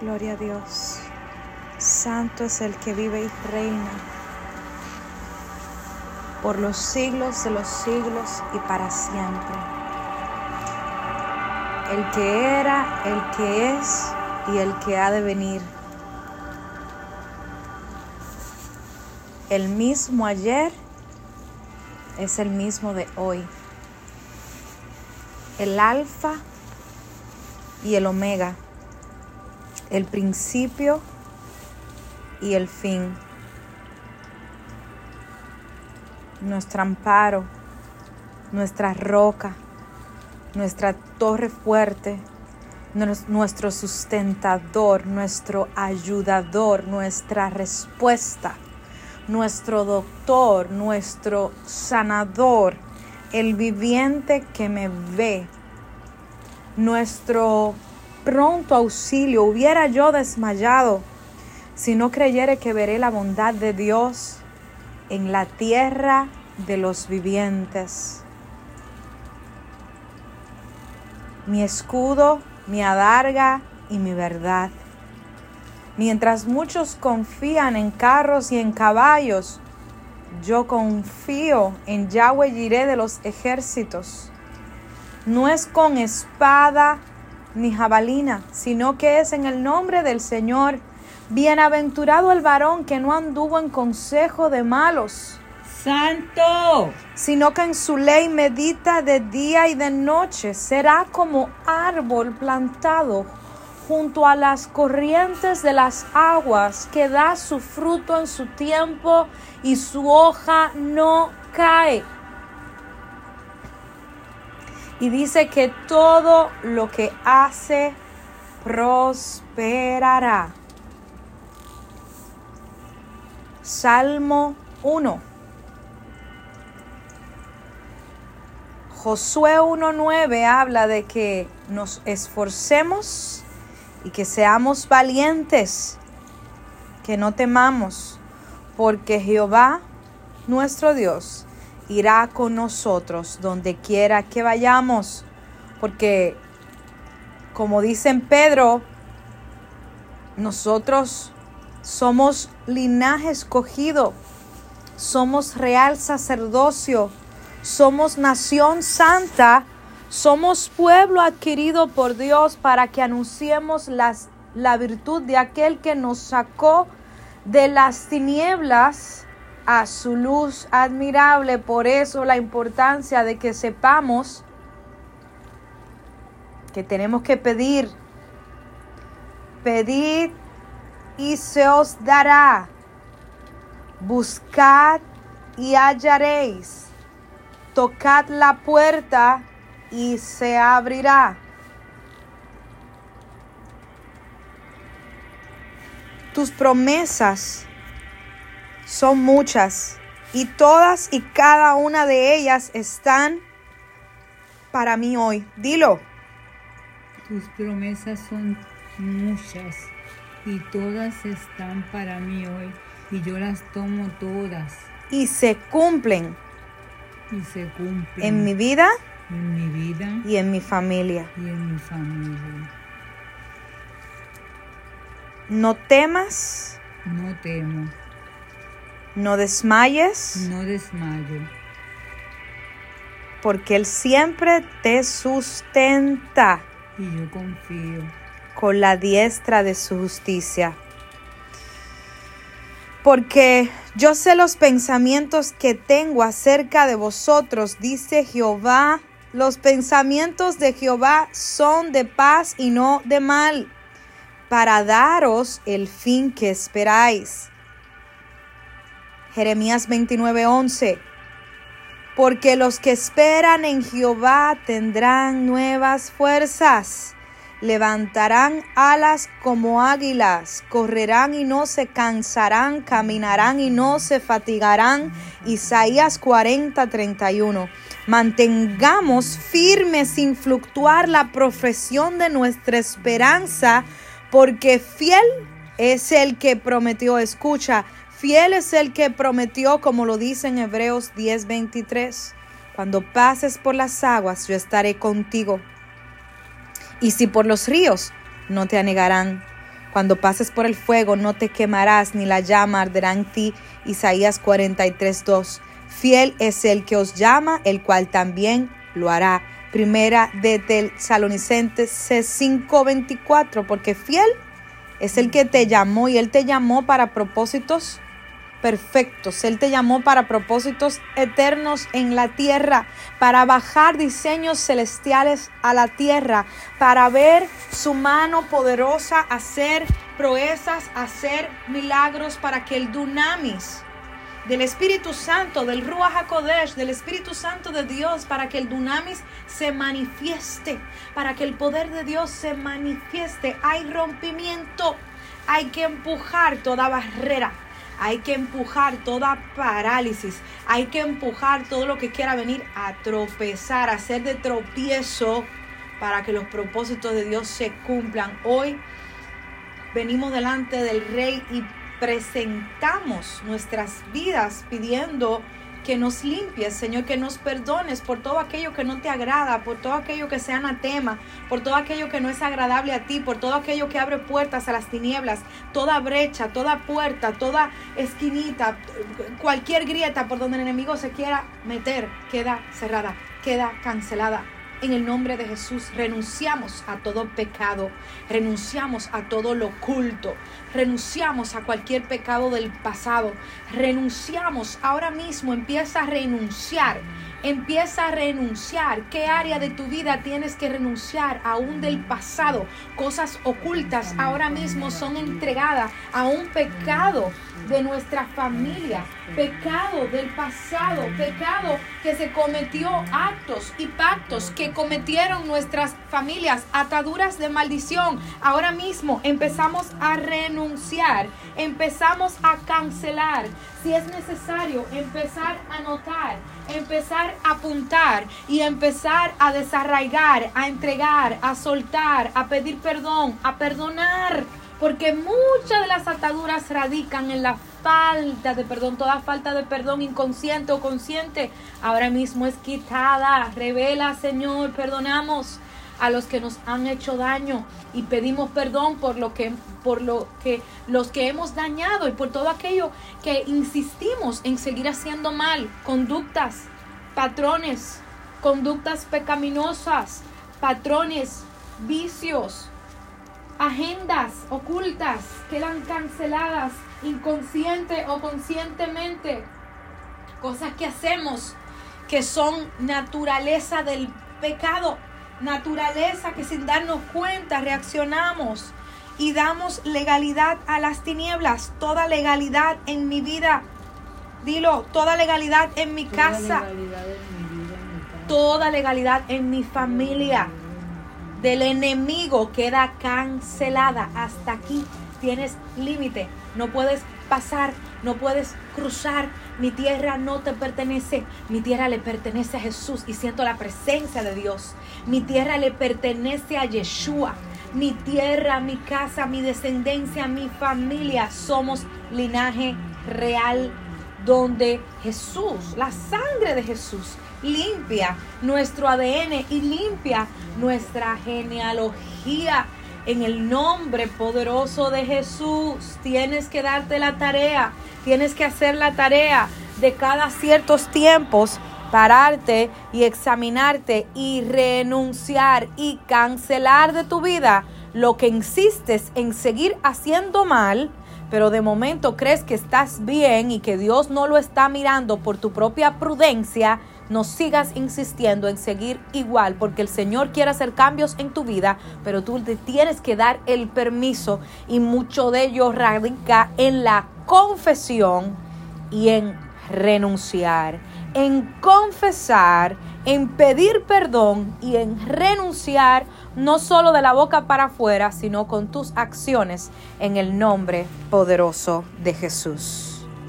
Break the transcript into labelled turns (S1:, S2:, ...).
S1: Gloria a Dios. Santo es el que vive y reina por los siglos de los siglos y para siempre. El que era, el que es y el que ha de venir. El mismo ayer es el mismo de hoy. El alfa y el omega. El principio y el fin. Nuestro amparo, nuestra roca, nuestra torre fuerte, nuestro sustentador, nuestro ayudador, nuestra respuesta, nuestro doctor, nuestro sanador, el viviente que me ve, nuestro pronto auxilio. Hubiera yo desmayado si no creyere que veré la bondad de Dios en la tierra de los vivientes. Mi escudo, mi adarga y mi verdad. Mientras muchos confían en carros y en caballos, yo confío en Yahweh Jireh de los ejércitos. No es con espada ni jabalina, sino que es en el nombre del Señor Bienaventurado el varón que no anduvo en consejo de malos.
S2: Santo.
S1: Sino que en su ley medita de día y de noche. Será como árbol plantado junto a las corrientes de las aguas, que da su fruto en su tiempo y su hoja no cae. Y dice que todo lo que hace prosperará. Salmo 1. Josué 1.9 habla de que nos esforcemos y que seamos valientes, que no temamos, porque Jehová, nuestro Dios, irá con nosotros donde quiera que vayamos, porque como dice en Pedro, nosotros somos linaje escogido, somos real sacerdocio, somos nación santa, somos pueblo adquirido por Dios para que anunciemos las, la virtud de aquel que nos sacó de las tinieblas a su luz admirable. Por eso la importancia de que sepamos que tenemos que pedir, pedir y se os dará. Buscad y hallaréis. Tocad la puerta y se abrirá. Tus promesas son muchas y todas y cada una de ellas están para mí hoy. Dilo.
S2: Tus promesas son muchas y todas están para mí hoy y yo las tomo todas.
S1: Y se cumplen.
S2: Y se cumplen.
S1: En mi vida.
S2: En mi vida.
S1: Y en mi familia.
S2: Y en mi familia.
S1: No temas.
S2: No temo.
S1: No desmayes.
S2: No desmayo.
S1: Porque Él siempre te sustenta.
S2: Y yo confío
S1: con la diestra de su justicia. Porque yo sé los pensamientos que tengo acerca de vosotros, dice Jehová. Los pensamientos de Jehová son de paz y no de mal, para daros el fin que esperáis. Jeremías 29:11 Porque los que esperan en Jehová tendrán nuevas fuerzas levantarán alas como águilas, correrán y no se cansarán, caminarán y no se fatigarán. Isaías 40, 31. Mantengamos firme sin fluctuar la profesión de nuestra esperanza, porque fiel es el que prometió, escucha, fiel es el que prometió, como lo dice en Hebreos 10, 23. Cuando pases por las aguas, yo estaré contigo y si por los ríos, no te anegarán. Cuando pases por el fuego no te quemarás, ni la llama arderá en ti. Isaías 43, 2. Fiel es el que os llama, el cual también lo hará. Primera de Tesalonicenses 5:24, porque fiel es el que te llamó y él te llamó para propósitos perfectos. Él te llamó para propósitos eternos en la tierra, para bajar diseños celestiales a la tierra, para ver su mano poderosa hacer proezas, hacer milagros para que el dunamis del Espíritu Santo, del Ruach HaKodesh, del Espíritu Santo de Dios, para que el dunamis se manifieste, para que el poder de Dios se manifieste. Hay rompimiento, hay que empujar toda barrera, hay que empujar toda parálisis, hay que empujar todo lo que quiera venir a tropezar, a hacer de tropiezo para que los propósitos de Dios se cumplan. Hoy venimos delante del Rey y presentamos nuestras vidas pidiendo que nos limpies, Señor, que nos perdones por todo aquello que no te agrada, por todo aquello que sea anatema, por todo aquello que no es agradable a ti, por todo aquello que abre puertas a las tinieblas, toda brecha, toda puerta, toda esquinita, cualquier grieta por donde el enemigo se quiera meter, queda cerrada, queda cancelada en el nombre de Jesús renunciamos a todo pecado, renunciamos a todo lo oculto, renunciamos a cualquier pecado del pasado, renunciamos ahora mismo, empieza a renunciar Empieza a renunciar. ¿Qué área de tu vida tienes que renunciar aún del pasado? Cosas ocultas ahora mismo son entregadas a un pecado de nuestra familia, pecado del pasado, pecado que se cometió, actos y pactos que cometieron nuestras familias, ataduras de maldición. Ahora mismo empezamos a renunciar, empezamos a cancelar. Si es necesario, empezar a notar empezar a apuntar y empezar a desarraigar, a entregar, a soltar, a pedir perdón, a perdonar. Porque muchas de las ataduras radican en la falta de perdón. Toda falta de perdón inconsciente o consciente ahora mismo es quitada. Revela, Señor, perdonamos a los que nos han hecho daño y pedimos perdón por lo que por lo que los que hemos dañado y por todo aquello que insistimos en seguir haciendo mal, conductas, patrones, conductas pecaminosas, patrones, vicios, agendas ocultas quedan canceladas inconsciente o conscientemente, cosas que hacemos que son naturaleza del pecado naturaleza que sin darnos cuenta reaccionamos y damos legalidad a las tinieblas, toda legalidad en mi vida. Dilo, toda legalidad en mi casa. Toda legalidad en mi familia. Del enemigo queda cancelada. Hasta aquí tienes límite. No puedes pasar, no puedes cruzar. Mi tierra no te pertenece, mi tierra le pertenece a Jesús y siento la presencia de Dios. Mi tierra le pertenece a Yeshua. Mi tierra, mi casa, mi descendencia, mi familia somos linaje real donde Jesús, la sangre de Jesús, limpia nuestro ADN y limpia nuestra genealogía en el nombre poderoso de Jesús. Tienes que darte la tarea, tienes que hacer la tarea de cada ciertos tiempos, pararte y examinarte y renunciar y cancelar de tu vida lo que insistes en seguir haciendo mal, pero de momento crees que estás bien y que Dios no lo está mirando por tu propia prudencia no sigas insistiendo en seguir igual, porque el Señor quiere hacer cambios en tu vida, pero tú te tienes que dar el permiso y mucho de ello radica en la confesión y en renunciar, en confesar, en pedir perdón y en renunciar no solo de la boca para afuera, sino con tus acciones en el nombre poderoso de Jesús.